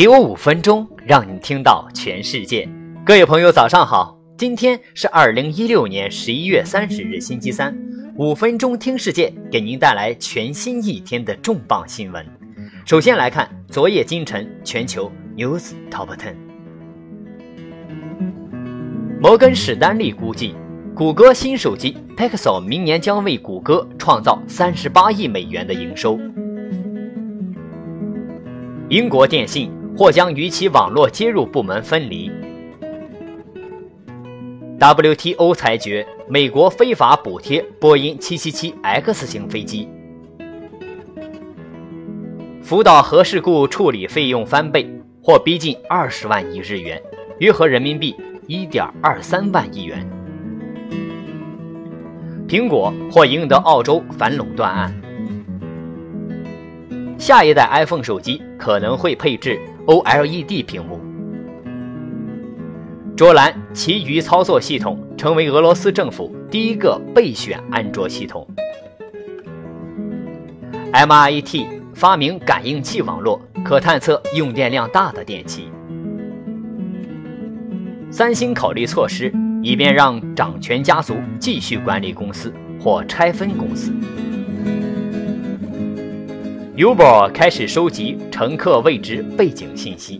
给我五分钟，让你听到全世界。各位朋友，早上好！今天是二零一六年十一月三十日，星期三。五分钟听世界，给您带来全新一天的重磅新闻。首先来看昨夜今晨全球 news top ten。摩根史丹利估计，谷歌新手机 Pixel 明年将为谷歌创造三十八亿美元的营收。英国电信。或将与其网络接入部门分离。WTO 裁决美国非法补贴波音 777X 型飞机。福岛核事故处理费用翻倍，或逼近二十万亿日元，约合人民币一点二三万亿元。苹果或赢得澳洲反垄断案。下一代 iPhone 手机可能会配置。OLED 屏幕。卓兰其余操作系统成为俄罗斯政府第一个备选安卓系统。MIT 发明感应器网络，可探测用电量大的电器。三星考虑措施，以便让掌权家族继续管理公司或拆分公司。Uber 开始收集乘客位置背景信息。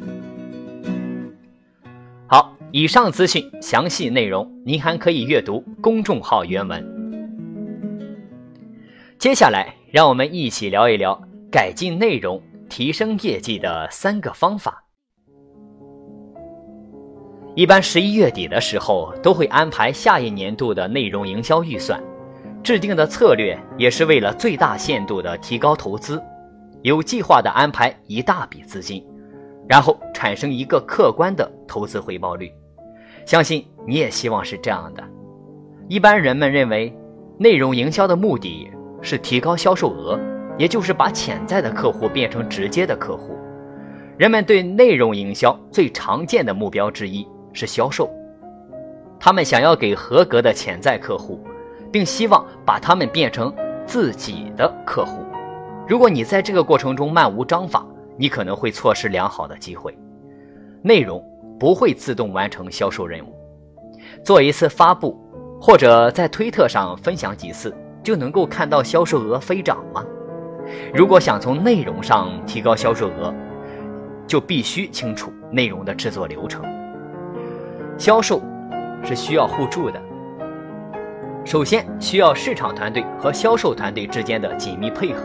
好，以上资讯详细内容您还可以阅读公众号原文。接下来，让我们一起聊一聊改进内容、提升业绩的三个方法。一般十一月底的时候，都会安排下一年度的内容营销预算，制定的策略也是为了最大限度的提高投资。有计划地安排一大笔资金，然后产生一个客观的投资回报率。相信你也希望是这样的。一般人们认为，内容营销的目的是提高销售额，也就是把潜在的客户变成直接的客户。人们对内容营销最常见的目标之一是销售，他们想要给合格的潜在客户，并希望把他们变成自己的客户。如果你在这个过程中漫无章法，你可能会错失良好的机会。内容不会自动完成销售任务，做一次发布，或者在推特上分享几次，就能够看到销售额飞涨吗？如果想从内容上提高销售额，就必须清楚内容的制作流程。销售是需要互助的，首先需要市场团队和销售团队之间的紧密配合。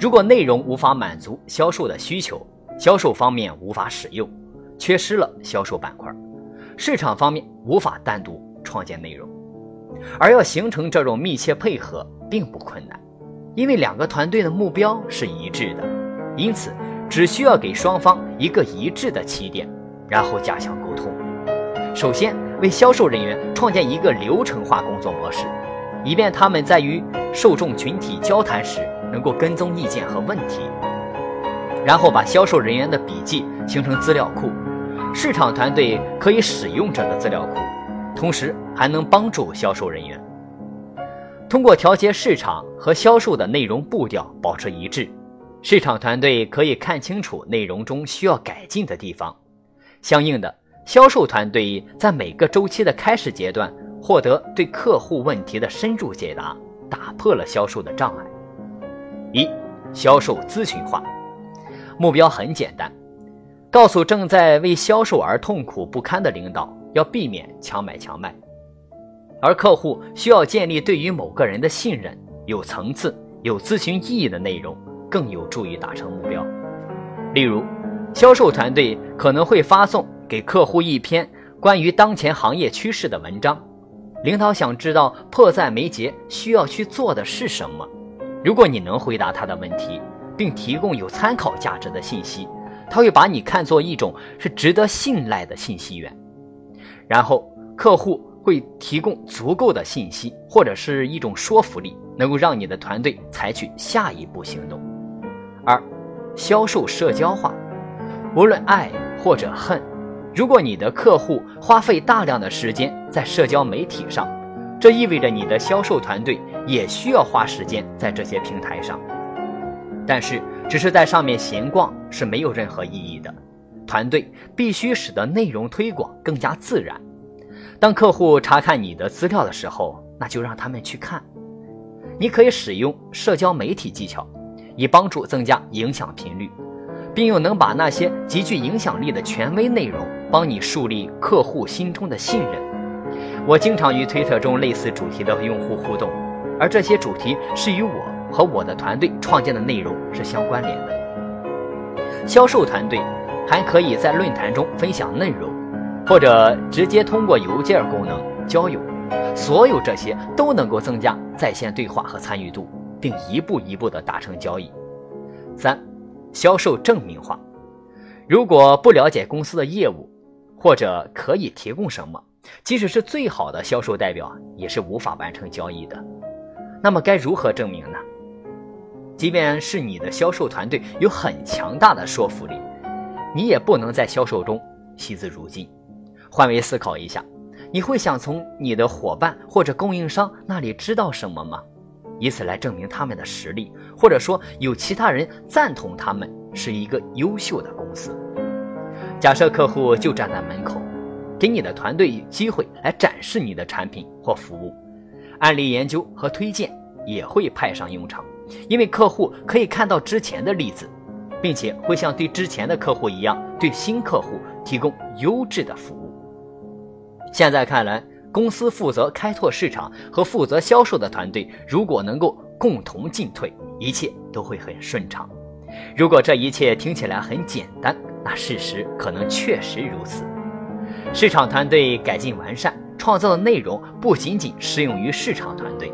如果内容无法满足销售的需求，销售方面无法使用，缺失了销售板块，市场方面无法单独创建内容，而要形成这种密切配合并不困难，因为两个团队的目标是一致的，因此只需要给双方一个一致的起点，然后加强沟通。首先为销售人员创建一个流程化工作模式，以便他们在与受众群体交谈时。能够跟踪意见和问题，然后把销售人员的笔记形成资料库，市场团队可以使用这个资料库，同时还能帮助销售人员通过调节市场和销售的内容步调保持一致。市场团队可以看清楚内容中需要改进的地方，相应的，销售团队在每个周期的开始阶段获得对客户问题的深入解答，打破了销售的障碍。一、销售咨询化，目标很简单，告诉正在为销售而痛苦不堪的领导，要避免强买强卖，而客户需要建立对于某个人的信任，有层次、有咨询意义的内容，更有助于达成目标。例如，销售团队可能会发送给客户一篇关于当前行业趋势的文章，领导想知道迫在眉睫需要去做的是什么。如果你能回答他的问题，并提供有参考价值的信息，他会把你看作一种是值得信赖的信息源。然后，客户会提供足够的信息或者是一种说服力，能够让你的团队采取下一步行动。二、销售社交化，无论爱或者恨，如果你的客户花费大量的时间在社交媒体上。这意味着你的销售团队也需要花时间在这些平台上，但是只是在上面闲逛是没有任何意义的。团队必须使得内容推广更加自然。当客户查看你的资料的时候，那就让他们去看。你可以使用社交媒体技巧，以帮助增加影响频率，并用能把那些极具影响力的权威内容帮你树立客户心中的信任。我经常与推特中类似主题的用户互动，而这些主题是与我和我的团队创建的内容是相关联的。销售团队还可以在论坛中分享内容，或者直接通过邮件功能交友。所有这些都能够增加在线对话和参与度，并一步一步地达成交易。三、销售证明化。如果不了解公司的业务，或者可以提供什么，即使是最好的销售代表，也是无法完成交易的。那么该如何证明呢？即便是你的销售团队有很强大的说服力，你也不能在销售中惜字如金。换位思考一下。你会想从你的伙伴或者供应商那里知道什么吗？以此来证明他们的实力，或者说有其他人赞同他们是一个优秀的公司。假设客户就站在门口，给你的团队机会来展示你的产品或服务，案例研究和推荐也会派上用场，因为客户可以看到之前的例子，并且会像对之前的客户一样，对新客户提供优质的服务。现在看来，公司负责开拓市场和负责销售的团队，如果能够共同进退，一切都会很顺畅。如果这一切听起来很简单，那事实可能确实如此。市场团队改进完善，创造的内容不仅仅适用于市场团队。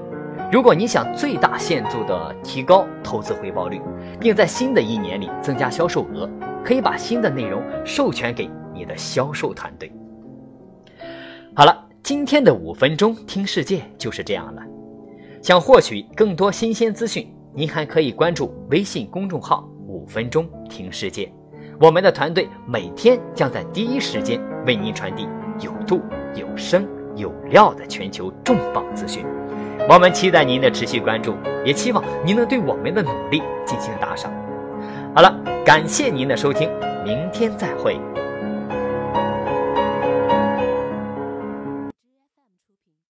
如果你想最大限度地提高投资回报率，并在新的一年里增加销售额，可以把新的内容授权给你的销售团队。好了，今天的五分钟听世界就是这样了。想获取更多新鲜资讯，您还可以关注微信公众号“五分钟听世界”。我们的团队每天将在第一时间为您传递有度、有声、有料的全球重磅资讯。我们期待您的持续关注，也期望您能对我们的努力进行打赏。好了，感谢您的收听，明天再会。